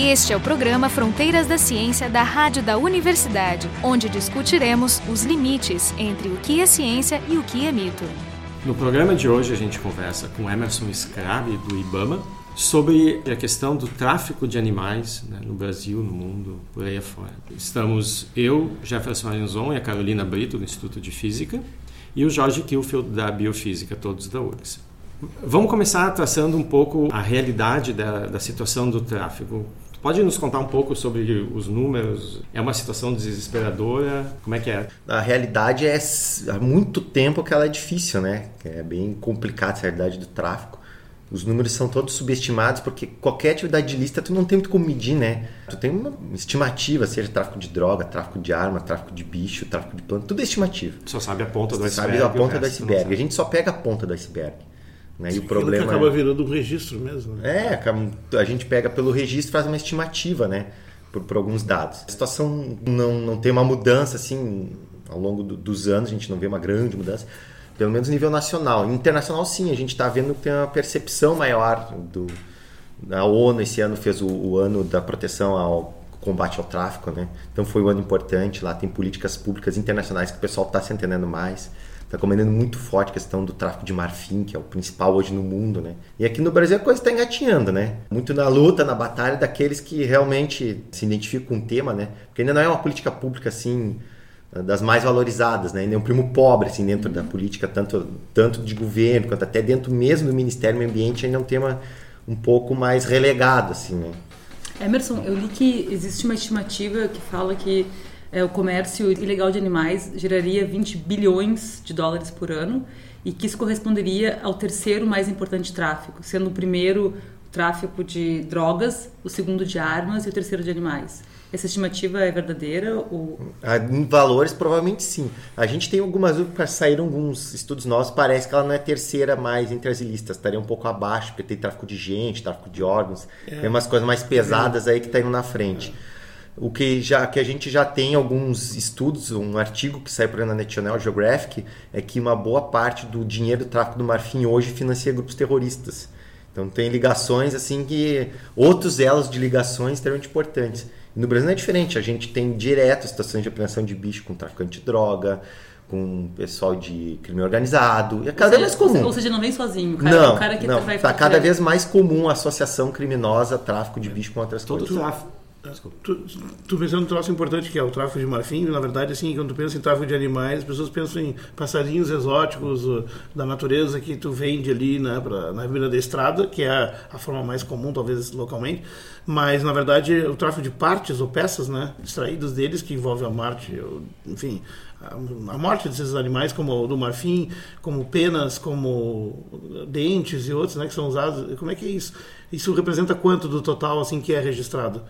Este é o programa Fronteiras da Ciência da Rádio da Universidade, onde discutiremos os limites entre o que é ciência e o que é mito. No programa de hoje a gente conversa com Emerson Scrabi do IBAMA sobre a questão do tráfico de animais né, no Brasil, no mundo, por aí afora. Estamos eu, Jefferson Arenzon e a Carolina Brito do Instituto de Física e o Jorge Kilfield da Biofísica, todos da URGS. Vamos começar traçando um pouco a realidade da, da situação do tráfico. Pode nos contar um pouco sobre os números? É uma situação desesperadora? Como é que é? A realidade é há muito tempo que ela é difícil, né? É bem complicada essa realidade do tráfico. Os números são todos subestimados porque qualquer atividade ilícita tu não tem muito como medir, né? Tu tem uma estimativa, seja tráfico de droga, tráfico de arma, tráfico de bicho, tráfico de planta, tudo é estimativa. Tu só sabe a ponta do tu iceberg. Sabe a ponta do iceberg. A gente só pega a ponta do iceberg. Né? E o problema acaba é... virando um registro mesmo. Né? É, a gente pega pelo registro e faz uma estimativa, né? Por, por, alguns dados. A situação não, não tem uma mudança assim ao longo do, dos anos, a gente não vê uma grande mudança, pelo menos nível nacional. Internacional, sim, a gente está vendo que tem uma percepção maior do. A ONU esse ano fez o, o ano da proteção ao combate ao tráfico, né? Então foi um ano importante. Lá tem políticas públicas internacionais que o pessoal está se entendendo mais está comandando muito forte a questão do tráfico de marfim, que é o principal hoje no mundo, né? E aqui no Brasil a coisa está engatinhando, né? Muito na luta, na batalha daqueles que realmente se identificam com o tema, né? Porque ainda não é uma política pública assim das mais valorizadas, né? Ainda é um primo pobre assim dentro da política tanto tanto de governo quanto até dentro mesmo do Ministério do Meio Ambiente ainda é um tema um pouco mais relegado assim, né? Emerson, eu li que existe uma estimativa que fala que é, o comércio ilegal de animais geraria 20 bilhões de dólares por ano e que isso corresponderia ao terceiro mais importante tráfico, sendo o primeiro o tráfico de drogas, o segundo de armas e o terceiro de animais. Essa estimativa é verdadeira? Ou... Ah, em valores, provavelmente sim. A gente tem algumas dúvidas, saíram alguns estudos nossos, parece que ela não é terceira mais entre as listas, estaria um pouco abaixo, porque tem tráfico de gente, tráfico de órgãos, é. tem umas coisas mais pesadas aí que estão tá indo na frente. É. O que, já, que a gente já tem alguns estudos, um artigo que saiu para a National Geographic, é que uma boa parte do dinheiro do tráfico do marfim hoje financia grupos terroristas. Então tem ligações assim que outros elos de ligações extremamente importantes. E no Brasil não é diferente, a gente tem direto situações de apreensão de bicho com traficante de droga, com pessoal de crime organizado. E é cada vez mais comum. Ou seja, não vem sozinho, cara. Não, é o cara que não. Está cada vez mais comum a associação criminosa, tráfico de bicho com outras Todo coisas. Tráfico, Tu, tu pensando um troço importante que é o tráfico de marfim, na verdade, assim, quando tu pensa em tráfico de animais, as pessoas pensam em passarinhos exóticos uh, da natureza que tu vende ali né, pra, na beira da estrada, que é a, a, forma mais comum, talvez, localmente, mas, na verdade, o tráfico de partes ou peças né, extraídas deles, que envolve a morte, enfim, a, morte desses animais, como o do marfim, como penas, como dentes e outros, né, que são usados. Como é que é isso? Isso representa quanto do total, assim, que é registrado?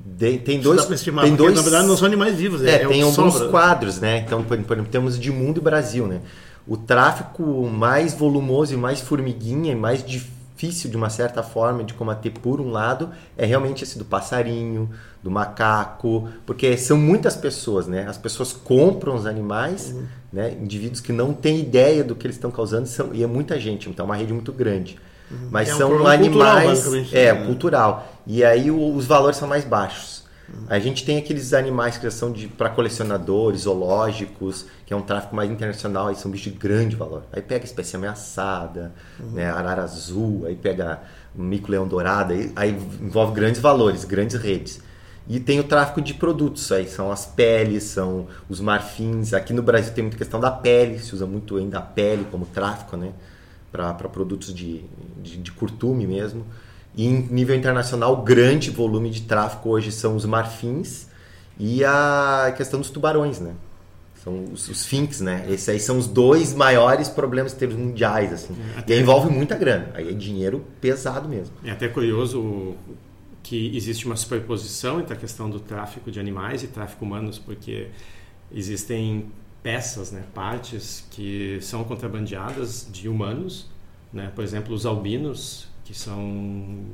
De, tem dois, estimar, tem dois, na verdade não são animais vivos, é, é, tem é alguns sobra. quadros, né? Então, por, por exemplo, temos de mundo e Brasil, né? O tráfico mais volumoso e mais formiguinha, e mais difícil de uma certa forma de combater por um lado, é realmente esse do passarinho, do macaco, porque são muitas pessoas, né? As pessoas compram os animais, uhum. né? Indivíduos que não têm ideia do que eles estão causando, são, e é muita gente, então é uma rede muito grande. Uhum. Mas é um são animais. Cultural, é, né? cultural. E aí o, os valores são mais baixos. Uhum. A gente tem aqueles animais que são para colecionadores, zoológicos, que é um tráfico mais internacional, aí são bichos de grande valor. Aí pega espécie ameaçada, uhum. né, arara azul, aí pega mico-leão dourado, aí, aí envolve grandes valores, grandes redes. E tem o tráfico de produtos, aí são as peles, são os marfins. Aqui no Brasil tem muita questão da pele, se usa muito ainda a pele como tráfico, né? Para produtos de, de, de curtume mesmo. E em nível internacional, o grande volume de tráfico hoje são os marfins e a questão dos tubarões, né? São os, os finks, né? Esses aí são os dois maiores problemas em termos mundiais, assim. É, até... E aí envolve muita grana. Aí é dinheiro pesado mesmo. É até curioso que existe uma superposição entre a questão do tráfico de animais e tráfico humanos, porque existem peças, né, partes que são contrabandeadas de humanos, né? Por exemplo, os albinos que são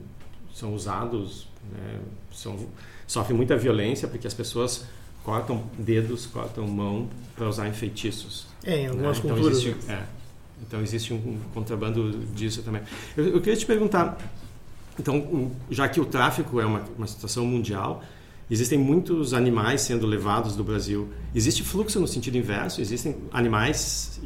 são usados, né, são sofrem muita violência porque as pessoas cortam dedos, cortam mão para usar em feitiços. É, em algumas né? então, culturas. Existe, é, então existe um contrabando disso também. Eu, eu queria te perguntar Então, já que o tráfico é uma, uma situação mundial, existem muitos animais sendo levados do Brasil. Existe fluxo no sentido inverso, existem animais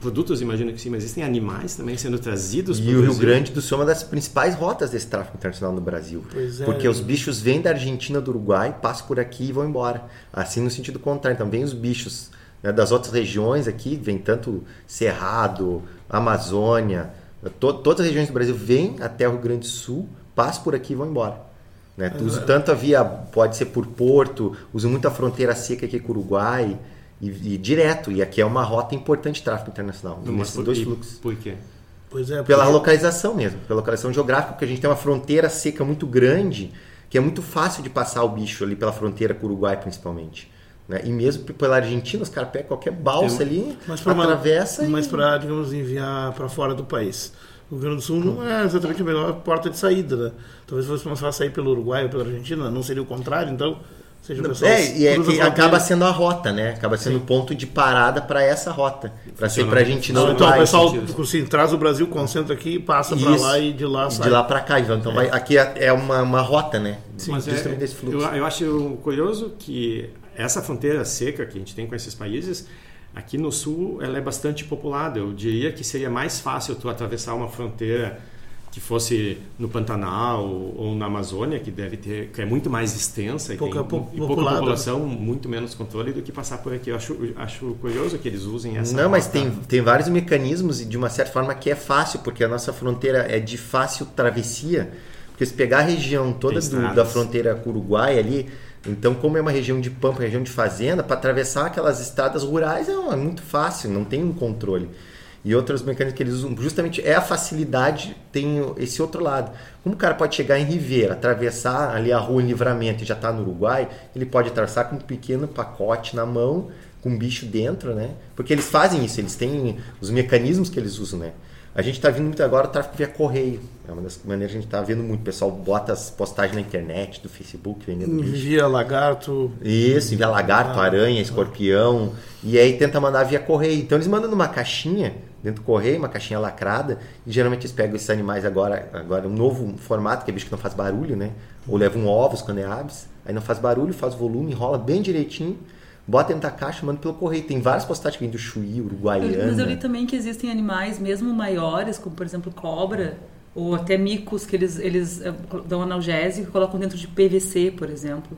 produtos, imagino que sim, mas existem animais também sendo trazidos E o Rio Grande do Sul é uma das principais rotas desse tráfico internacional no Brasil. Pois é. Porque os bichos vêm da Argentina, do Uruguai, passam por aqui e vão embora. Assim no sentido contrário. Então vem os bichos né, das outras regiões aqui, vem tanto Cerrado, Amazônia, to todas as regiões do Brasil vêm até o Rio Grande do Sul, passam por aqui e vão embora. Né? Uso tanto a via, pode ser por porto, uso muito a fronteira seca aqui com o Uruguai, e, e direto. E aqui é uma rota importante de tráfego internacional, Mas nesses por, dois fluxos. Por quê? Pois é, Pela porque- localização mesmo, pela localização geográfica, porque a gente tem uma fronteira seca muito grande, que é muito fácil de passar o bicho ali pela fronteira com o Uruguai, principalmente. Né? E mesmo pela Argentina, os caras pegam qualquer balsa ali, mas para atravessa e... mas para digamos enviar para fora do país. O Rio Grande do Sul não é exatamente a melhor porta de saída, né? Talvez fosse mais fácil sair pelo Uruguai ou pela Argentina, não seria o contrário, então seja o pessoal É, e é que a acaba sendo a rota, né? Acaba sendo o ponto de parada para essa rota. Para ser para Argentina Não, então o pessoal assim, traz o Brasil, concentra aqui, passa para lá e de lá sai. de lá para cá. Então vai, aqui é é uma, uma rota, né? Mas é, Justamente desse fluxo. eu, eu acho curioso que essa fronteira seca que a gente tem com esses países, aqui no sul, ela é bastante populada. Eu diria que seria mais fácil tu atravessar uma fronteira que fosse no Pantanal ou na Amazônia, que deve ter, que é muito mais extensa e Pouca tem po- e pouca populada. população, muito menos controle do que passar por aqui. Eu acho, acho curioso que eles usem essa. Não, mas tem, tem vários mecanismos e de uma certa forma que é fácil, porque a nossa fronteira é de fácil travessia. Porque se pegar a região toda do- da fronteira com o Uruguai ali, então como é uma região de pampa, região de fazenda, para atravessar aquelas estradas rurais é, é muito fácil, não tem um controle. E outros mecanismos que eles usam, justamente é a facilidade, tem esse outro lado. Como o cara pode chegar em Ribeira, atravessar ali a rua em Livramento e já está no Uruguai, ele pode atravessar com um pequeno pacote na mão, com um bicho dentro, né? Porque eles fazem isso, eles têm os mecanismos que eles usam, né? A gente está vendo muito agora o tráfego via correio. É uma das maneiras que a gente está vendo muito. O pessoal bota as postagens na internet, do Facebook, vendendo bicho. Via lagarto, Isso, envia lagarto, aranha, escorpião, e aí tenta mandar via correio. Então eles mandam numa caixinha, dentro do correio, uma caixinha lacrada, e geralmente eles pegam esses animais agora, agora um novo formato, que é bicho que não faz barulho, né? Ou levam ovos quando é aves, aí não faz barulho, faz volume, enrola bem direitinho, bota dentro da caixa, manda pelo correio. Tem várias postagens que vêm do Chuí, Uruguaiana. Mas eu li também que existem animais mesmo maiores, como por exemplo cobra, ou até micos, que eles, eles eh, dão analgésico e colocam dentro de PVC, por exemplo.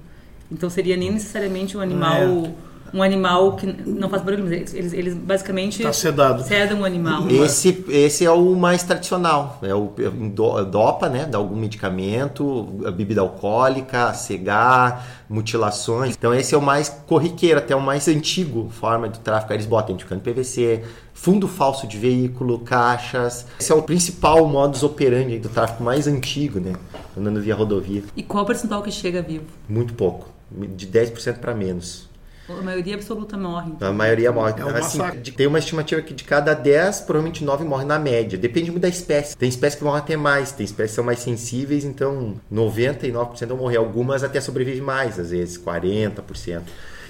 Então seria nem necessariamente um animal. Um animal que não faz barulho, mas eles, eles, basicamente Tá sedado. sedam o animal. Esse, esse é o mais tradicional, é o do- dopa, né? Dá algum medicamento, a bebida alcoólica, cegar, mutilações. Então esse é o mais corriqueiro, até o mais antigo forma do tráfico. Eles botam identificando PVC, fundo falso de veículo, caixas. Esse é o principal modus operandi do tráfico mais antigo, né? Andando via rodovia. E qual o percentual que chega vivo? Muito pouco, de 10% para menos. A maioria absoluta morre. A maioria morre. É um assim, massacre. tem uma estimativa que de cada 10, provavelmente 9 morrem na média. Depende muito da espécie. Tem espécies que morrem até mais, tem espécies que são mais sensíveis, então 99% vão morrer. Algumas até sobrevivem mais, às vezes 40%.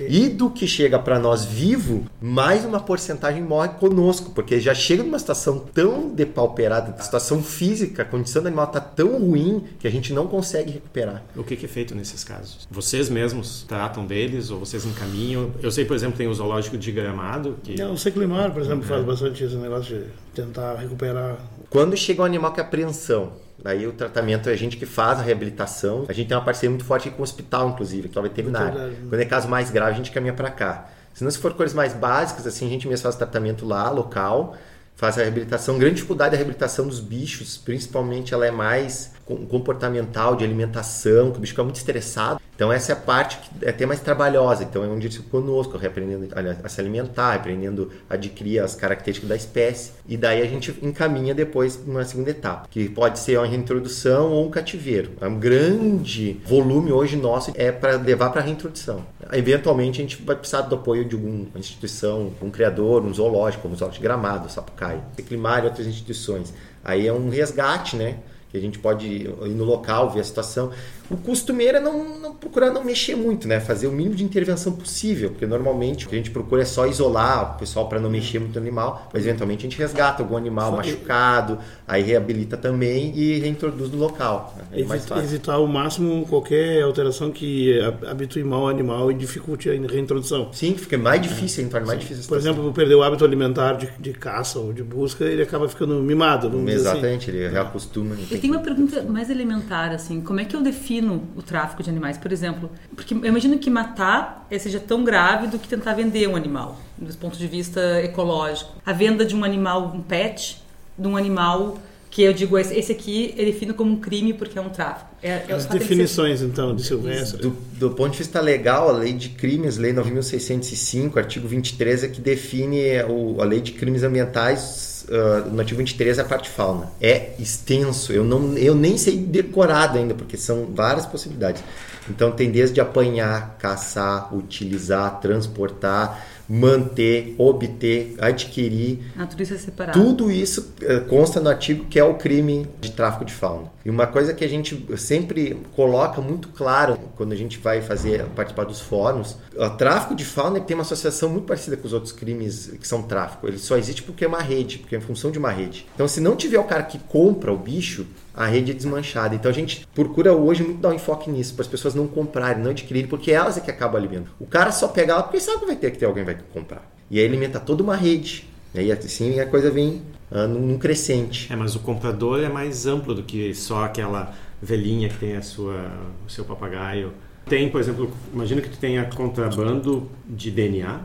E do que chega para nós vivo, mais uma porcentagem morre conosco, porque já chega numa situação tão depauperada, situação física, a condição do animal está tão ruim que a gente não consegue recuperar. O que que é feito nesses casos? Vocês mesmos tratam deles ou vocês encaminham? Eu sei, por exemplo, tem o zoológico de Gramado, que Não, o Seclimar, por exemplo, faz bastante esse negócio de tentar recuperar. Quando chega um animal que é apreensão, daí o tratamento é a gente que faz a reabilitação. A gente tem uma parceria muito forte com o hospital, inclusive, que é o veterinário. Quando é caso mais grave, a gente caminha para cá. Se não se for coisas mais básicas, assim, a gente mesmo faz o tratamento lá, local, faz a reabilitação. Grande dificuldade da reabilitação dos bichos, principalmente ela é mais comportamental, de alimentação, que o bicho fica muito estressado. Então essa é a parte que é até mais trabalhosa. Então é onde eles ficam conosco, reaprendendo a, se alimentar, aprendendo a adquirir as características da espécie. E daí a gente encaminha depois para uma segunda etapa, que pode ser uma reintrodução ou um cativeiro. É um grande volume hoje nosso é para levar para reintrodução. Eventualmente a gente vai precisar do apoio de alguma instituição, um criador, um zoológico, como o Zoológico de Gramado, Sapucaí, Seclimar e outras instituições. Aí é um resgate, né? Que a gente pode ir no local, ver a situação. O costumeiro é não, não, procurar não mexer muito, né? Fazer o mínimo de intervenção possível, porque normalmente o que a gente procura é só isolar o pessoal para não mexer muito no animal, mas eventualmente a gente resgata algum animal machucado, aí reabilita também e reintroduz no local. Né? É fácil. Evitar ao máximo qualquer alteração que habitue mal o animal e dificulte a reintrodução. Sim, fica mais difícil, é. mais difícil. Por exemplo, perder o hábito alimentar de, de, caça ou de busca, ele acaba ficando mimado. Assim. Exatamente, assim. ele reacostuma. Eu tenho uma pergunta mais elementar, assim, como é que eu defino defino o tráfico de animais, por exemplo? Porque eu imagino que matar seja tão grave do que tentar vender um animal, do ponto de vista ecológico. A venda de um animal, um pet, de um animal que eu digo, esse aqui eu defino como um crime porque é um tráfico. É, é As definições, ser... então, de Silvestre. Do, do, ponto de vista legal, a lei de crimes, lei 9.605, artigo 23, é que define o, a lei de crimes ambientais uh, no artigo 23 é a parte fauna. É extenso, eu, não, eu nem sei decorado ainda, porque são várias possibilidades. Então tem desde apanhar, caçar, utilizar, transportar, manter, obter, adquirir. Ah, tudo isso é separado. Tudo isso consta no artigo que é o crime de tráfico de fauna. E uma coisa que a gente sempre coloca muito claro quando a gente vai fazer participar dos fóruns, o tráfico de fauna tem uma associação muito parecida com os outros crimes que são tráfico. Ele só existe porque é uma rede, porque é em função de uma rede. Então, se não tiver o cara que compra o bicho, a rede é desmanchada. Então a gente procura hoje muito dar um enfoque nisso, para as pessoas não comprarem, não adquirirem, porque elas é que acabam alimentando. O cara só pega ela porque sabe que vai ter que ter alguém que vai comprar. E aí alimenta toda uma rede. E aí assim a coisa vem uh, num crescente. É, mas o comprador é mais amplo do que só aquela velhinha que tem a sua, o seu papagaio. Tem, por exemplo, imagina que tu tenha contrabando de DNA,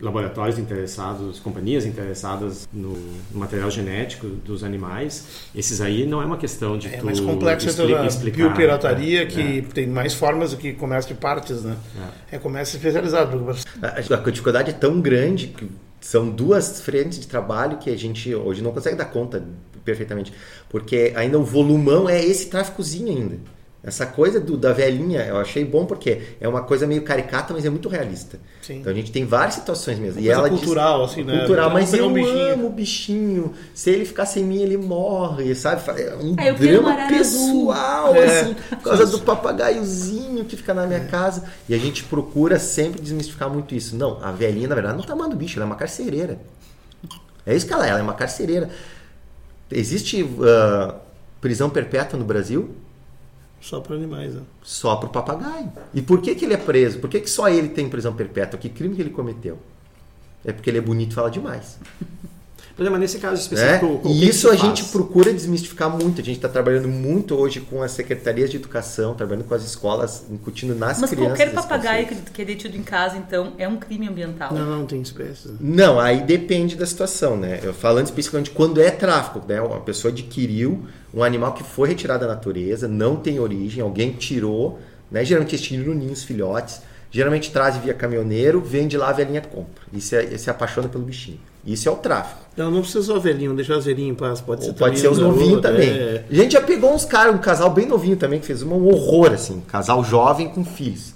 laboratórios interessados, companhias interessadas no, material genético dos animais, esses aí não é uma questão de é tu mais complexo expli a explicar. biopirataria, que é. tem mais formas do que comércio de partes, né? É, é comércio especializado. A, a dificuldade é tão grande que são duas frentes de trabalho que a gente hoje não consegue dar conta perfeitamente, porque ainda o volumão é esse tráficozinho ainda. Essa coisa do, da velhinha eu achei bom porque é uma coisa meio caricata, mas é muito realista. Sim. Então a gente tem várias situações mesmo. Uma e ela cultural, diz, assim, né? Cultural, mas eu um amo o bichinho. Se ele ficar sem mim, ele morre, sabe? É um é, drama pessoal, é. assim, por causa do papagaiozinho que fica na minha é. casa. E a gente procura sempre desmistificar muito isso. Não, a velhinha, na verdade, não tá amando bicho, ela é uma carcereira. É isso que ela é, ela é uma carcereira. Existe uh, prisão perpétua no Brasil? Só para animais, né? Só para o papagaio. E por que, que ele é preso? Por que, que só ele tem prisão perpétua? Que crime que ele cometeu? É porque ele é bonito e fala demais. Mas nesse caso específico. É? E isso a gente procura desmistificar muito. A gente está trabalhando muito hoje com as secretarias de educação, trabalhando com as escolas, incutindo nas Mas crianças. Mas qualquer papagaio que é detido em casa, então, é um crime ambiental? Não, não tem espécies. Não, aí depende da situação, né? Eu, falando especificamente quando é tráfico, né? Uma pessoa adquiriu um animal que foi retirado da natureza, não tem origem, alguém tirou, né? Geralmente eles tiram ninhos, filhotes. Geralmente traz via caminhoneiro, vende lá, a velhinha compra. E se, é, se apaixona pelo bichinho. Isso é o tráfico. Não, não precisa só velhinho, deixar os velhinhos em paz. Pode ser, pode ser os novinhos também. É... A gente já pegou uns caras, um casal bem novinho também, que fez um horror, assim. Um casal jovem com filhos.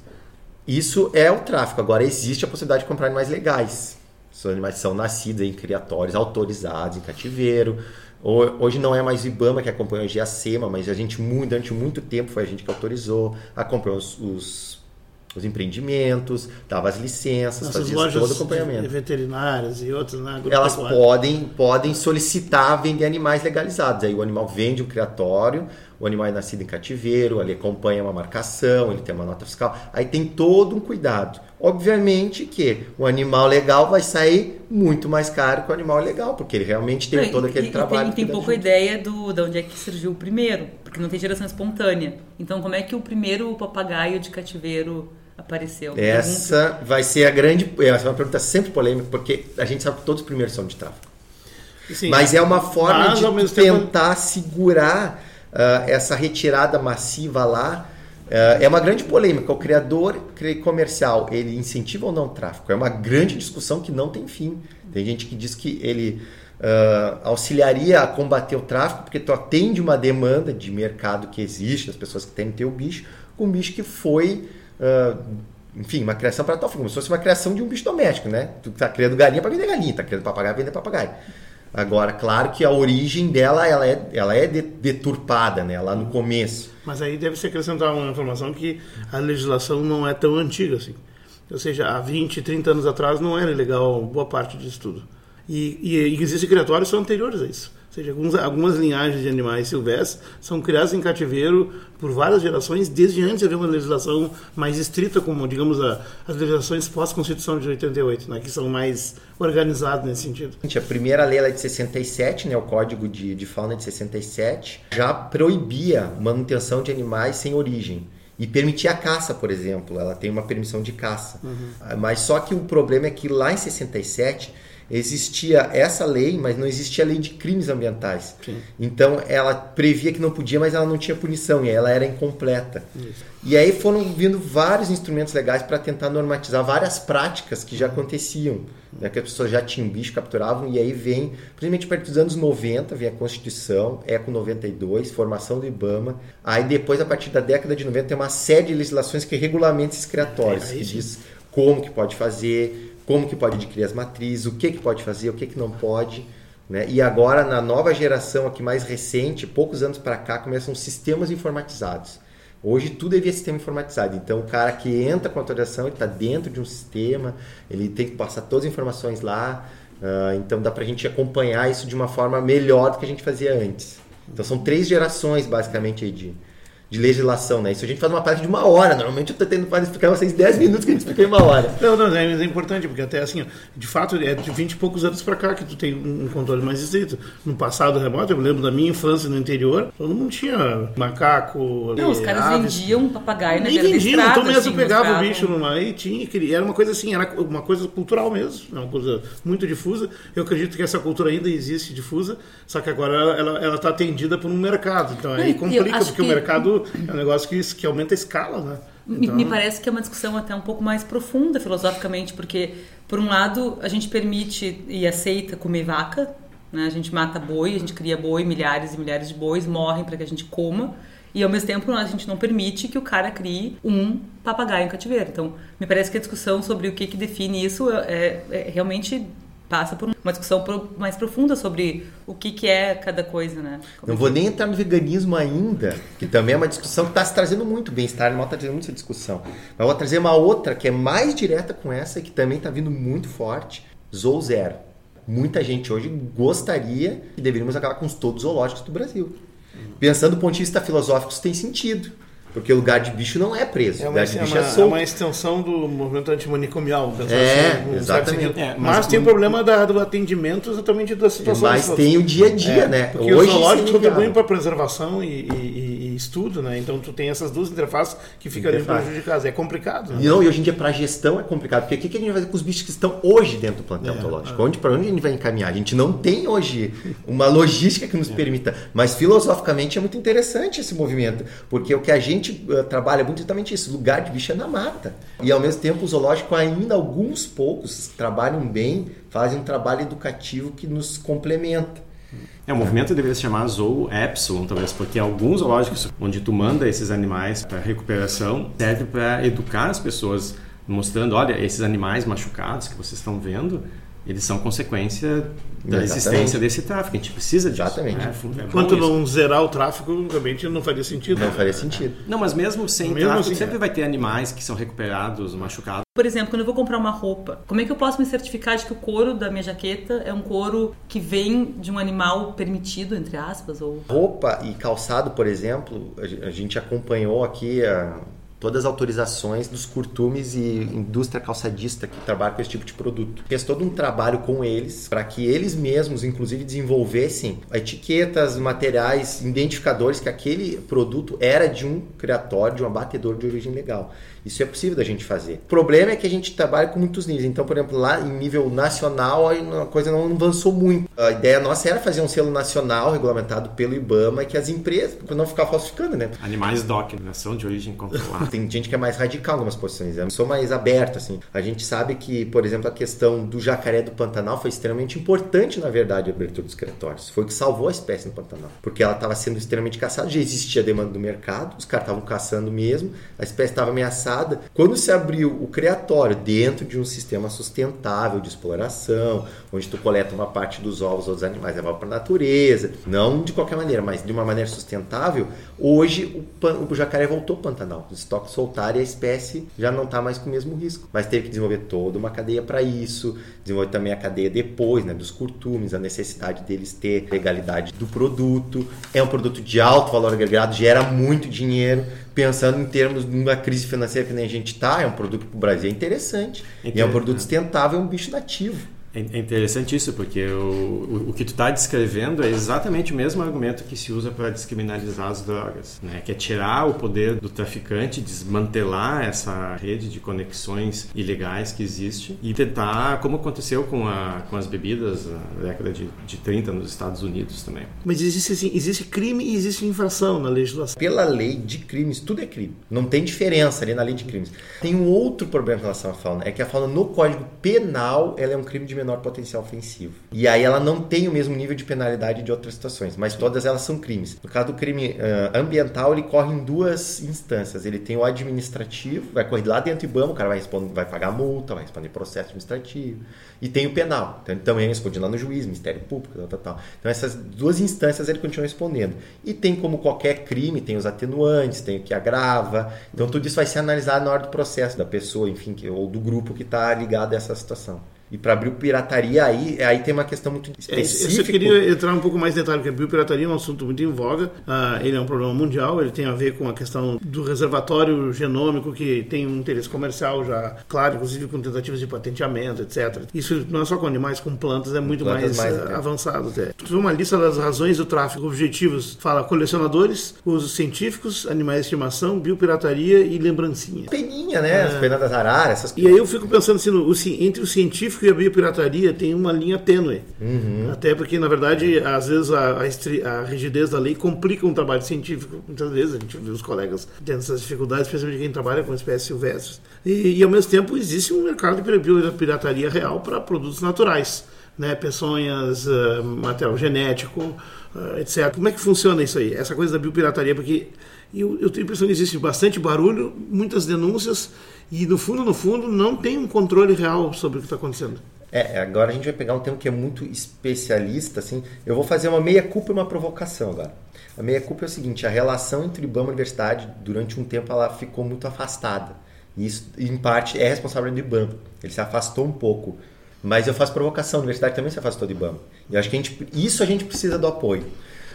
Isso é o tráfico. Agora existe a possibilidade de comprar animais legais. Os animais são nascidos em criatórios autorizados, em cativeiro. Hoje não é mais o IBAMA que acompanha a GACEMA, mas a gente, durante muito tempo, foi a gente que autorizou, acompanhou os, os os empreendimentos, dava as licenças, Essas fazia todo o acompanhamento. veterinárias e outras, né? Elas podem, podem solicitar vender animais legalizados. Aí o animal vende um criatório, o animal é nascido em cativeiro, ele acompanha uma marcação, ele tem uma nota fiscal. Aí tem todo um cuidado. Obviamente que o animal legal vai sair muito mais caro que o animal legal, porque ele realmente tem todo aquele e, trabalho. E tem, tem pouca ideia do, de onde é que surgiu o primeiro, porque não tem geração espontânea. Então, como é que o primeiro papagaio de cativeiro apareceu? Essa Pergunta. vai ser a grande. Essa é uma pergunta sempre polêmica, porque a gente sabe que todos os primeiros são de tráfico. Sim, mas é uma forma de tentar tempo... segurar uh, essa retirada massiva lá. Uh, é uma grande polêmica. O criador comercial, ele incentiva ou não o tráfico? É uma grande discussão que não tem fim. Tem gente que diz que ele uh, auxiliaria a combater o tráfico porque tu atende uma demanda de mercado que existe, das pessoas que têm ter o bicho, com um bicho que foi Uh, enfim, uma criação para tal como se fosse uma criação de um bicho doméstico, né? Tu tá criando galinha para vender galinha, tá criando papagaio para vender papagaio. Agora, claro que a origem dela ela é, ela é deturpada, né? Lá no começo. Mas aí deve se acrescentar uma informação que a legislação não é tão antiga assim. Ou seja, há 20, 30 anos atrás não era legal boa parte disso tudo. E, e, e existem criatórios que são anteriores a isso. Ou seja, alguns, algumas linhagens de animais silvestres são criadas em cativeiro por várias gerações, desde antes de haver uma legislação mais estrita, como, digamos, a, as legislações pós-Constituição de 88, né, que são mais organizadas nesse sentido. A primeira lei é de 67, né, o Código de, de Fauna de 67, já proibia manutenção de animais sem origem e permitir a caça, por exemplo. Ela tem uma permissão de caça. Uhum. Mas só que o problema é que lá em 67 existia essa lei, mas não existia a lei de crimes ambientais. Sim. Então ela previa que não podia, mas ela não tinha punição e ela era incompleta. Isso. E aí foram vindo vários instrumentos legais para tentar normatizar várias práticas que já aconteciam, né, que as pessoas já tinham bicho, capturavam, e aí vem, principalmente a partir dos anos 90, vem a Constituição, Eco 92, formação do IBAMA. Aí depois, a partir da década de 90, tem uma série de legislações que regulamentam esses criatórios, é, que diz como que pode fazer, como que pode adquirir as matrizes, o que, que pode fazer, o que, que não pode. Né? E agora, na nova geração aqui mais recente, poucos anos para cá, começam sistemas informatizados. Hoje tudo é via sistema informatizado. Então o cara que entra com a autorização, ele está dentro de um sistema, ele tem que passar todas as informações lá. Uh, então dá para a gente acompanhar isso de uma forma melhor do que a gente fazia antes. Então são três gerações basicamente de, de legislação, né? Isso a gente faz uma parte de uma hora. Normalmente eu estou tendo para explicar vocês 10 minutos que a gente explica em uma hora. Não, não, é, é importante, porque até assim, de fato, é de 20 e poucos anos para cá que tu tem um controle mais estrito. No passado remoto, eu me lembro da minha infância no interior, todo mundo tinha macaco. Não, os caras aves. vendiam papagaio na Nem vendiam, então mesmo assim, pegava o bicho numa e tinha, era uma coisa assim, era uma coisa cultural mesmo, uma coisa muito difusa. Eu acredito que essa cultura ainda existe difusa, só que agora ela está atendida por um mercado. Então aí complica, porque que... o mercado é um negócio que, que aumenta a escala, né? Então... Me, parece que é uma discussão até um pouco mais profunda filosoficamente, porque, por um lado, a gente permite e aceita comer vaca, né? a gente mata boi, a gente cria boi, milhares e milhares de bois morrem para que a gente coma, e ao mesmo tempo a gente não permite que o cara crie um papagaio em cativeiro. Então, me parece que a discussão sobre o que, que define isso é, é realmente passa por uma discussão mais profunda sobre o que, que é cada coisa, né? Como Não vou nem entrar no veganismo ainda, que também é uma discussão que está se trazendo muito. Bem-estar animal está trazendo muito essa discussão. Mas vou trazer uma outra que é mais direta com essa e que também está vindo muito forte: Zoo Zero. Muita gente hoje gostaria que deveríamos acabar com todos os zoológicos do Brasil. Pensando do ponto de vista filosófico, isso tem sentido. Porque o lugar de bicho não é preso. É uma, lugar de bicho é, uma, é solto. É uma extensão do movimento antimanicomial. É, assim, exatamente. É, mas, mas, tem o problema da, do atendimento exatamente da situação. Mas tem o dia a dia, é, né? Porque Hoje, o zoológico contribui para preservação e, e, e, estudo, né? Então tu tem essas duas interfaces que ficam ali prejudicadas. É complicado. Né? Não, e hoje em dia para a gestão é complicado. Porque o que, que a gente vai fazer com os bichos que estão hoje dentro do plantel é, zoológico? É. Onde, para onde a gente vai encaminhar? A gente não tem hoje uma logística que nos permita. Mas filosoficamente é muito interessante esse movimento. Porque o que a gente uh, trabalha é muito justamente isso, lugar de bicho é na mata. E ao mesmo tempo o zoológico ainda, alguns poucos, trabalham bem, fazem um trabalho educativo que nos complementa. É, o movimento deveria se chamar Zoo Epsilon, talvez, porque alguns zoológicos onde tu manda esses animais para recuperação serve para educar as pessoas, mostrando, olha, esses animais machucados que vocês estão vendo, eles são consequência da Exatamente. existência desse tráfego. A gente precisa disso. Exatamente. Né? É, Enquanto não zerar o tráfego, realmente não faria sentido. Não faria sentido. Não, mas mesmo sem mesmo tráfego, assim, sempre é. vai ter animais que são recuperados, machucados. Por exemplo, quando eu vou comprar uma roupa, como é que eu posso me certificar de que o couro da minha jaqueta é um couro que vem de um animal permitido, entre aspas? Ou... Roupa e calçado, por exemplo, a gente acompanhou aqui a todas as autorizações dos curtumes e indústria calçadista que trabalha com esse tipo de produto. Fez todo um trabalho com eles para que eles mesmos, inclusive, desenvolvessem etiquetas, materiais, identificadores que aquele produto era de um criatório, de um abatedor de origem legal. Isso é possível da gente fazer. O problema é que a gente trabalha com muitos níveis. Então, por exemplo, lá em nível nacional, a coisa não avançou muito. A ideia nossa era fazer um selo nacional regulamentado pelo IBAMA que as empresas não ficar falsificando, né? Animais DOC, nação de origem controlada. Tem gente que é mais radical em algumas posições. Eu sou mais aberto, assim. A gente sabe que, por exemplo, a questão do jacaré do Pantanal foi extremamente importante, na verdade, a abertura dos escritórios. Foi o que salvou a espécie no Pantanal. Porque ela estava sendo extremamente caçada, já existia demanda do mercado, os caras estavam caçando mesmo, a espécie estava ameaçada. Quando se abriu o criatório dentro de um sistema sustentável de exploração, onde tu coleta uma parte dos ovos dos animais, leva para a natureza, não de qualquer maneira, mas de uma maneira sustentável, hoje o, pan, o jacaré voltou ao Pantanal. Os estoques soltaram e a espécie já não está mais com o mesmo risco. Mas teve que desenvolver toda uma cadeia para isso, desenvolver também a cadeia depois, né, dos curtumes, a necessidade deles ter legalidade do produto. É um produto de alto valor agregado, gera muito dinheiro. Pensando em termos de uma crise financeira que nem a gente está, é um produto para o Brasil é interessante. E é um produto sustentável, é um bicho nativo. É interessante isso, porque o, o, o que tu está descrevendo é exatamente o mesmo argumento que se usa para descriminalizar as drogas, né? que é tirar o poder do traficante, desmantelar essa rede de conexões ilegais que existe e tentar, como aconteceu com, a, com as bebidas na década de, de 30 nos Estados Unidos também. Mas existe, assim, existe crime e existe infração na legislação. Pela lei de crimes, tudo é crime. Não tem diferença ali na lei de crimes. Tem um outro problema em relação à fauna, é que a fauna no Código Penal ela é um crime de menor potencial ofensivo. E aí ela não tem o mesmo nível de penalidade de outras situações, mas todas elas são crimes. No caso do crime uh, ambiental, ele corre em duas instâncias. Ele tem o administrativo, vai correr lá dentro do IBAMA, o cara vai, responder, vai pagar multa, vai responder processo administrativo. E tem o penal. Então ele também responde lá no juiz, Ministério Público, tal, tal, tal. Então essas duas instâncias ele continua respondendo. E tem como qualquer crime, tem os atenuantes, tem o que agrava. Então tudo isso vai ser analisado na hora do processo da pessoa, enfim, ou do grupo que está ligado a essa situação. E para abrir pirataria, aí, aí tem uma questão muito específica. Eu queria entrar um pouco mais em detalhe, porque a biopirataria é um assunto muito em voga. Uh, ele é um problema mundial, ele tem a ver com a questão do reservatório genômico, que tem um interesse comercial já claro, inclusive com tentativas de patenteamento, etc. Isso não é só com animais, com plantas é muito plantas mais, mais uh, avançado. Até. Tu uma lista das razões do tráfico, objetivos, fala colecionadores, usos científicos, animais de estimação, biopirataria e lembrancinha. Peninha, né? As penas das araras, essas coisas. E aí eu fico pensando assim, no, entre o científico e a biopirataria tem uma linha tênue. Uhum. Até porque, na verdade, às vezes a, a, a, rigidez da lei complica um trabalho científico. Muitas vezes a gente vê os colegas tendo essas dificuldades, especialmente quem trabalha com espécies silvestres. E, e ao mesmo tempo, existe um mercado de biopirataria real para produtos naturais. Né, peçonhas, uh, material genético, uh, etc. Como é que funciona isso aí? Essa coisa da biopirataria, porque eu, eu tenho a impressão que existe bastante barulho, muitas denúncias e no fundo, no fundo, não tem um controle real sobre o que está acontecendo. É, agora a gente vai pegar um termo que é muito especialista, assim. Eu vou fazer uma meia-culpa e uma provocação agora. A meia-culpa é o seguinte, a relação entre IBAMA e Universidade, durante um tempo, ela ficou muito afastada. E isso, em parte, é responsável do IBAMA. Ele se afastou um pouco. Mas eu faço provocação, a Universidade também se afastou do IBAMA. E acho que a gente, isso a gente precisa do apoio.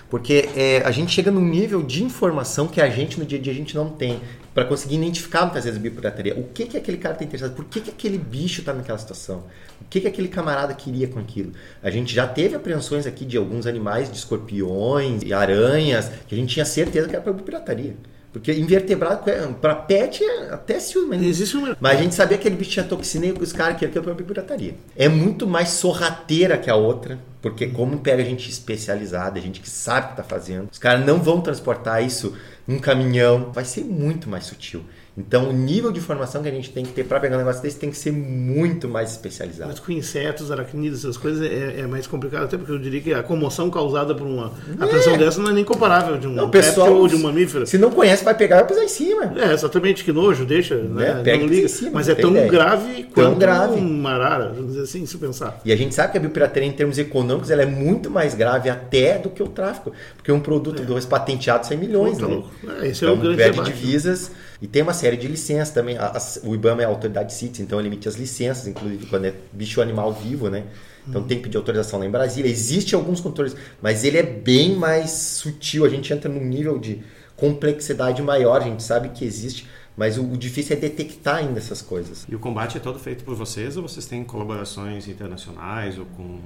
Porque é, a gente chega num nível de informação que a gente, no dia a dia, a gente não tem para conseguir identificar muitas vezes a biopirataria. O que que aquele cara está interessado? Por que, que aquele bicho está naquela situação? O que que aquele camarada queria com aquilo? A gente já teve apreensões aqui de alguns animais, de escorpiões e aranhas, que a gente tinha certeza que era para biopirataria. Porque invertebrado, para pet, até se usa. Mas, Existe uma... mas a gente sabia que aquele bicho tinha toxina e os caras queriam aquilo para pirataria. É muito mais sorrateira que a outra, porque como pega gente especializada, gente que sabe o que está fazendo, os caras não vão transportar isso num caminhão, vai ser muito mais sutil. Então, o nível de informação que a gente tem que ter para pegar um negócio desse tem que ser muito mais especializado. Mas com insetos, aracnídeos, essas coisas é, é, mais complicado, até porque eu diria que a comoção causada por uma é. apreensão dessa não é nem comparável de um não, pessoal, ou de um mamífero. Se não conhece, vai pegar e vai pisar em cima. É, exatamente, que nojo, deixa, é, né? Pega não liga. Cima, Mas é tão ideia. grave tão quanto grave. uma arara, vamos dizer assim, se pensar. E a gente sabe que a biopirataria, em termos econômicos, ela é muito mais grave até do que o tráfico. Porque um produto é. dois patenteado sai milhões, Puta, né? É, esse então, é o grande perde debate. divisas e tem uma série de licenças também. A, a, o IBAMA é a autoridade CITES, então ele emite as licenças, inclusive quando é bicho animal vivo, né? Então tem que pedir autorização lá em Brasília. Existem alguns controles, mas ele é bem mais sutil. A gente entra num nível de complexidade maior, a gente sabe que existe, mas o, o difícil é detectar ainda essas coisas. E o combate é todo feito por vocês ou vocês têm colaborações internacionais ou com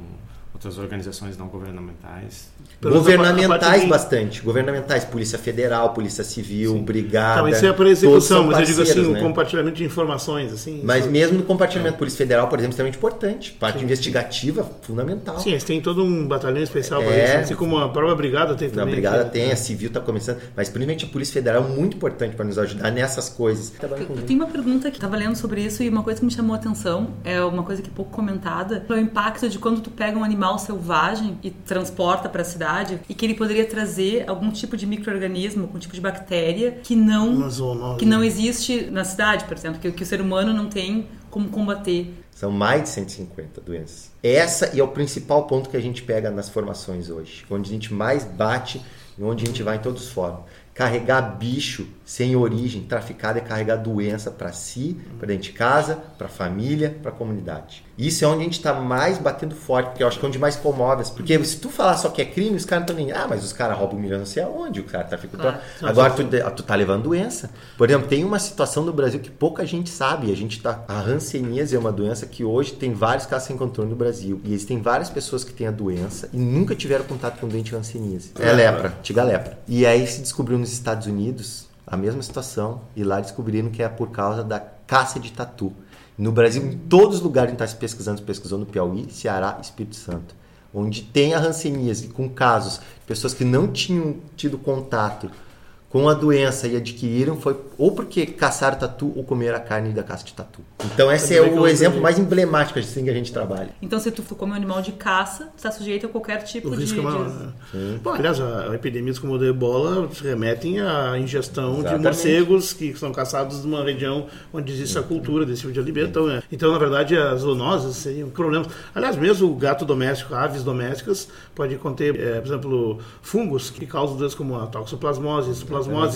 outras organizações não governamentais. Governamentais bastante. Governamentais, Polícia Federal, Polícia Civil, Sim. Brigada. Tá, mas isso é para execução, mas eu digo assim, né? o compartilhamento de informações. assim. Mas mesmo no compartilhamento, é. Polícia Federal, por exemplo, é extremamente importante. Parte Sim. investigativa, fundamental. Sim, eles têm todo um batalhão especial para é. isso. Assim como a própria Brigada tem também. A Brigada tem, é. a Civil está começando. Mas principalmente a Polícia Federal é muito importante para nos ajudar nessas coisas. Eu tenho uma pergunta que estava lendo sobre isso e uma coisa que me chamou a atenção, é uma coisa que é pouco comentada, é o impacto de quando tu pega um animal selvagem e transporta para a cidade e que ele poderia trazer algum tipo de microorganismo, algum tipo de bactéria que não que não existe na cidade, por exemplo, que, que o ser humano não tem como combater. São mais de 150 doenças. Essa e é o principal ponto que a gente pega nas formações hoje, onde a gente mais bate e onde a gente vai em todos os fóruns. Carregar bicho sem origem, traficado é carregar doença para si, para dentro de casa, para a família, para a comunidade. Isso é onde a gente está mais batendo forte, porque eu acho que é onde mais comove. Porque se tu falar só que é crime, os caras não estão nem. Ah, mas os caras roubam milhões não sei aonde, o cara trafica. Claro. Agora tu, tu tá levando doença. Por exemplo, tem uma situação no Brasil que pouca gente sabe. A gente tá. A hanseníase é uma doença que hoje tem vários casos sem controle no Brasil. E existem várias pessoas que têm a doença e nunca tiveram contato com doente hanseníase. É lepra, tiga lepra. E aí se descobriu nos Estados Unidos a mesma situação e lá descobriram que é por causa da caça de tatu. No Brasil, em todos os lugares que está se pesquisando, no Piauí, Ceará, Espírito Santo, onde tem a hanseníase com casos pessoas que não tinham tido contato com a doença e adquiriram foi ou porque caçaram tatu ou comeram a carne da caça de tatu. Então esse é o exemplo mais emblemático assim que a gente trabalha. Então se tu come um animal de caça, está sujeito a qualquer tipo o de... Risco é maior, Bom, aliás, a, epidemias como a do ebola remetem à ingestão Exatamente. de morcegos que são caçados numa região onde existe a cultura desse tipo de alimento. Então, é, então, na verdade, as zoonoses seriam problemas. Aliás, mesmo o gato doméstico, aves domésticas, pode conter, é, por exemplo, fungos que causam doenças como a toxoplasmose,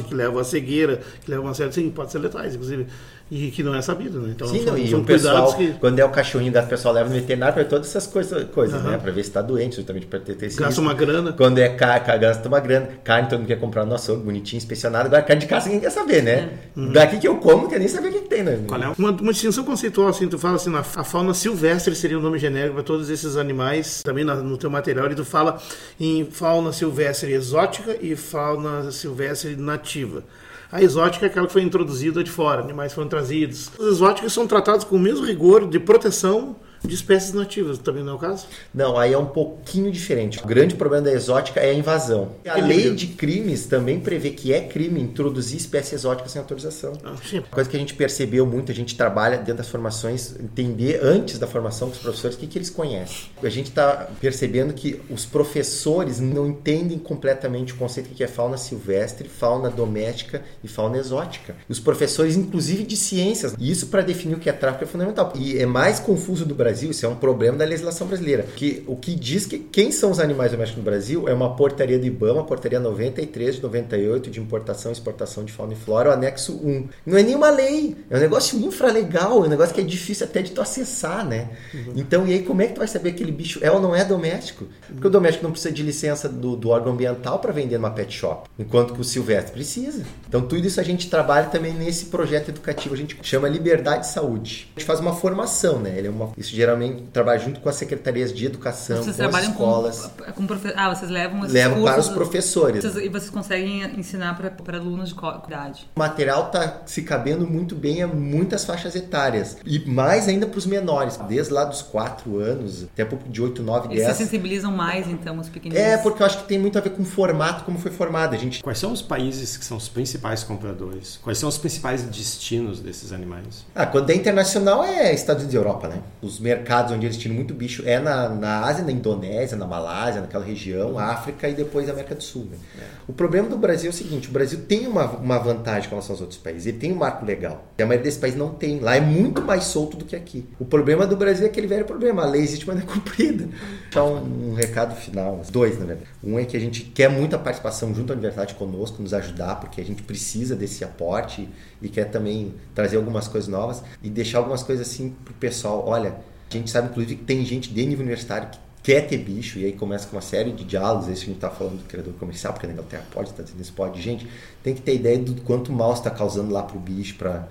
que leva à cegueira, que leva a uma série de... Sim, pode ser letais, inclusive e que não é sabido, né? Então, Sim, são, não, e o pessoal, que... quando é o cachorrinho gato, o pessoal leva no veterinário para todas essas coisas, coisas uhum. né? Para ver se está doente, justamente para ter, ter Gasta uma grana. Quando é carne, gasta uma grana. Carne, todo mundo quer comprar no açougue, bonitinho, inspecionado. Agora, carne de caça ninguém quer saber, né? É. Uhum. Daqui que eu como, não quer nem saber o que, que tem, né? Qual é? Uma, uma distinção conceitual, assim, tu fala assim, a fauna silvestre seria o um nome genérico para todos esses animais, também na, no teu material, e tu fala em fauna silvestre exótica e fauna silvestre nativa. A exótica é aquela que foi introduzida de fora, animais foram trazidos. As exóticas são tratadas com o mesmo rigor de proteção de espécies nativas, também não é o caso? Não, aí é um pouquinho diferente. O grande problema da exótica é a invasão. A lei de crimes também prevê que é crime introduzir espécies exóticas sem autorização. Ah, Coisa que a gente percebeu muito, a gente trabalha dentro das formações, entender antes da formação com os professores o que, que eles conhecem. A gente está percebendo que os professores não entendem completamente o conceito que é fauna silvestre, fauna doméstica e fauna exótica. Os professores, inclusive de ciências, e isso para definir o que é tráfico é fundamental. E é mais confuso do Brasil Brasil, isso é um problema da legislação brasileira. Que, o que diz que quem são os animais domésticos no Brasil é uma portaria do IBAMA, portaria 93 de 98 de importação e exportação de fauna e flora, o anexo 1. Não é nenhuma lei, é um negócio infralegal, é um negócio que é difícil até de tu acessar, né? Uhum. Então, e aí como é que tu vai saber que aquele bicho é ou não é doméstico? Porque o doméstico não precisa de licença do, do órgão ambiental para vender numa pet shop, enquanto que o silvestre precisa. Então, tudo isso a gente trabalha também nesse projeto educativo, a gente chama Liberdade e Saúde. A gente faz uma formação, né? Ele é uma, isso geralmente trabalha junto com as secretarias de educação, vocês com as escolas. Com, com profe... Ah, vocês levam esses Levam para os professores. e vocês conseguem ensinar para, para alunos de qual idade? O material está se cabendo muito bem a muitas faixas etárias. E mais ainda para os menores, desde lá dos 4 anos até pouco de 8, 9, 10. Eles se sensibilizam mais, então, os pequeninos? É, porque eu acho que tem muito a ver com o formato como foi formado. A gente... Quais são os países que são os principais compradores? Quais são os principais destinos desses animais? Ah, quando é internacional é Estados Unidos e Europa, né? Os mercados onde eles tiram muito bicho é na, na Ásia, na Indonésia, na Malásia, naquela região, África e depois América do Sul. Né? É. O problema do Brasil é o seguinte: o Brasil tem uma, uma vantagem com relação aos outros países. Ele tem um marco legal. E a maioria desses países não tem. Lá é muito mais solto do que aqui. O problema do Brasil é aquele velho problema: a lei existe, mas não é cumprida. Então, um, recado final: dois, na verdade. Um é que a gente quer muita participação junto à universidade conosco, nos ajudar, porque a gente precisa desse aporte e quer também trazer algumas coisas novas e deixar algumas coisas assim pro pessoal. Olha a gente sabe, inclusive, que tem gente de nível universitário que quer ter bicho, e aí começa com uma série de diálogos, esse a gente está falando do criador comercial, porque a Inglaterra pode, está dizendo isso pode. Gente, tem que ter ideia do quanto mal está causando lá para o bicho, para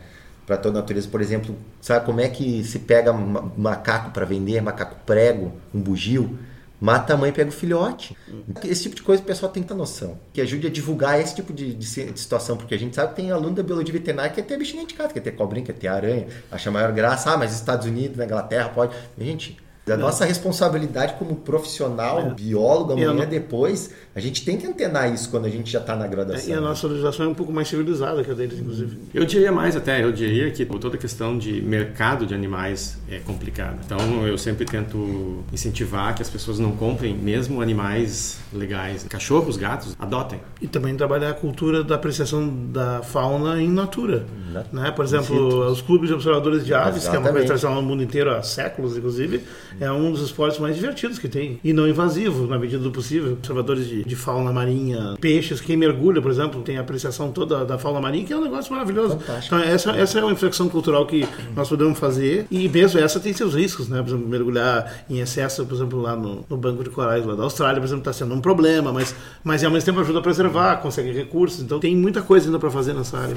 para toda a natureza. Por exemplo, sabe como é que se pega macaco para vender, macaco prego, um bugio? Mata a mãe e pega o filhote. Esse tipo de coisa o pessoal tem que ter noção. Que ajude a divulgar esse tipo de, de, de situação, porque a gente sabe que tem aluno da biologia veterinária que quer ter bichinho de casa, quer ter cobrinha, quer ter aranha, acha maior graça. Ah, mas Estados Unidos, na Inglaterra pode. Gente, da nossa responsabilidade como profissional, é. biólogo, amanhã depois, a gente tem que antenar isso quando a gente já está na graduação. É, e a nossa legislação é um pouco mais civilizada que a deles, inclusive. Eu diria mais até, eu diria que toda a questão de mercado de animais é complicada. Então eu sempre tento incentivar que as pessoas não comprem mesmo animais legais. Cachorros, gatos, adotem. E também trabalhar a cultura da apreciação da fauna em natura. Né? Por exemplo, os clubes de observadores de aves, Exatamente. que é uma coisa tradicional no mundo inteiro há séculos, inclusive é um dos esportes mais divertidos que tem. E não invasivo, na medida do possível. Observadores de, de fauna marinha, peixes, quem mergulha, por exemplo, tem a apreciação toda da fauna marinha, que é um negócio maravilhoso. Fantástico. Então, essa, essa é uma inflexão cultural que nós podemos fazer. E mesmo essa tem seus riscos, né? Por exemplo, mergulhar em excesso, por exemplo, lá no, no Banco de Corais lá da Austrália, por exemplo, está sendo um problema, mas, mas ao mesmo tempo ajuda a preservar, consegue recursos. Então, tem muita coisa ainda para fazer nessa área.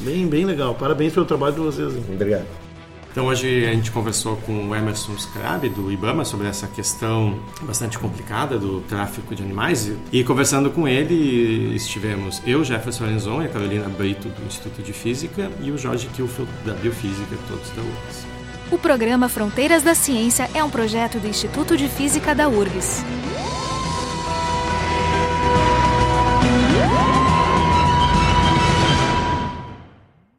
Bem, bem legal. Parabéns pelo trabalho de vocês. Obrigado. Então hoje a gente conversou com o Emerson Scrab do IBAMA sobre essa questão bastante complicada do tráfico de animais e conversando com ele estivemos eu, Jefferson Lenzon e a Carolina Brito do Instituto de Física e o Jorge Kilfield da Biofísica, todos da URGS. O programa Fronteiras da Ciência é um projeto do Instituto de Física da URGS.